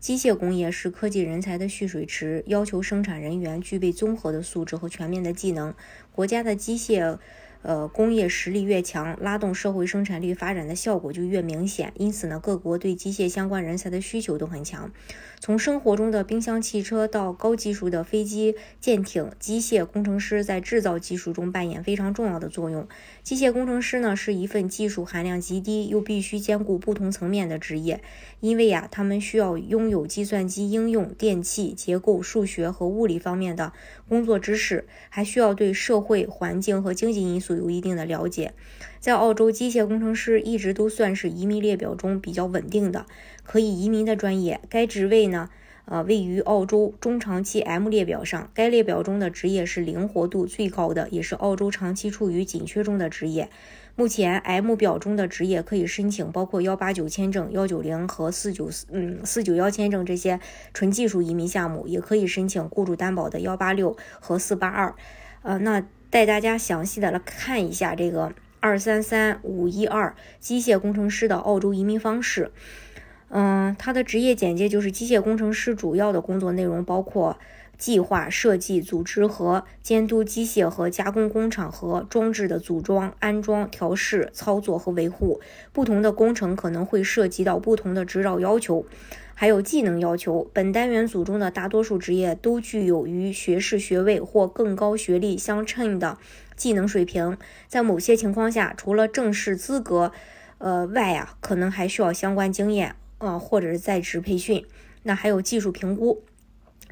机械工业是科技人才的蓄水池，要求生产人员具备综合的素质和全面的技能。国家的机械。呃，工业实力越强，拉动社会生产力发展的效果就越明显。因此呢，各国对机械相关人才的需求都很强。从生活中的冰箱、汽车到高技术的飞机、舰艇，机械工程师在制造技术中扮演非常重要的作用。机械工程师呢，是一份技术含量极低又必须兼顾不同层面的职业，因为呀，他们需要拥有计算机应用、电气结构、数学和物理方面的工作知识，还需要对社会环境和经济因素。有一定的了解，在澳洲，机械工程师一直都算是移民列表中比较稳定的可以移民的专业。该职位呢，呃，位于澳洲中长期 M 列表上。该列表中的职业是灵活度最高的，也是澳洲长期处于紧缺中的职业。目前 M 表中的职业可以申请包括幺八九签证、幺九零和四九四嗯四九幺签证这些纯技术移民项目，也可以申请雇主担保的幺八六和四八二。呃，那。带大家详细的来看一下这个二三三五一二机械工程师的澳洲移民方式。嗯，他的职业简介就是机械工程师主要的工作内容包括计划、设计、组织和监督机械和加工工厂和装置的组装、安装、调试、操作和维护。不同的工程可能会涉及到不同的指导要求。还有技能要求，本单元组中的大多数职业都具有与学士学位或更高学历相称的技能水平。在某些情况下，除了正式资格，呃外啊，可能还需要相关经验，呃或者是在职培训。那还有技术评估，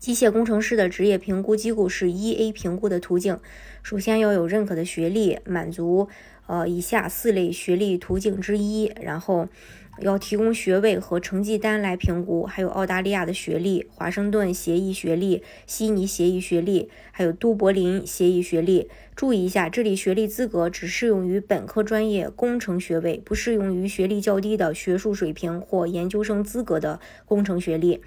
机械工程师的职业评估机构是 E.A 评估的途径。首先要有认可的学历，满足呃以下四类学历途径之一，然后。要提供学位和成绩单来评估，还有澳大利亚的学历、华盛顿协议学历、悉尼协议学历，还有都柏林协议学历。注意一下，这里学历资格只适用于本科专业工程学位，不适用于学历较低的学术水平或研究生资格的工程学历。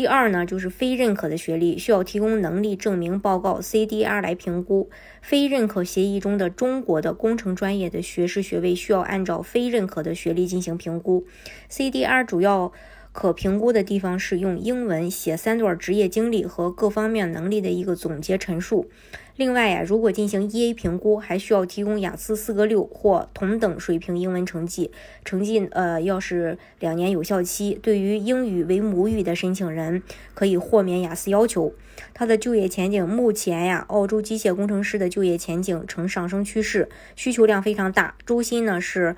第二呢，就是非认可的学历需要提供能力证明报告 （CDR） 来评估。非认可协议中的中国的工程专业的学士学位需要按照非认可的学历进行评估。CDR 主要。可评估的地方是用英文写三段职业经历和各方面能力的一个总结陈述。另外呀，如果进行 EA 评估，还需要提供雅思四个六或同等水平英文成绩，成绩呃要是两年有效期。对于英语为母语的申请人，可以豁免雅思要求。他的就业前景，目前呀，澳洲机械工程师的就业前景呈上升趋势，需求量非常大，周薪呢是。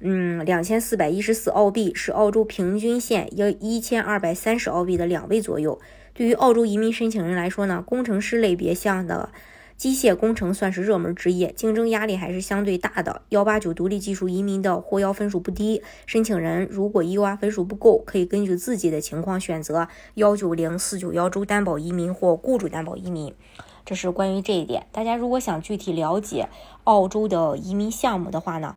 嗯，两千四百一十四澳币是澳洲平均线要一千二百三十澳币的两倍左右。对于澳洲移民申请人来说呢，工程师类别项的机械工程算是热门职业，竞争压力还是相对大的。幺八九独立技术移民的获邀分数不低，申请人如果 EUR 分数不够，可以根据自己的情况选择幺九零四九幺州担保移民或雇主担保移民。这是关于这一点。大家如果想具体了解澳洲的移民项目的话呢？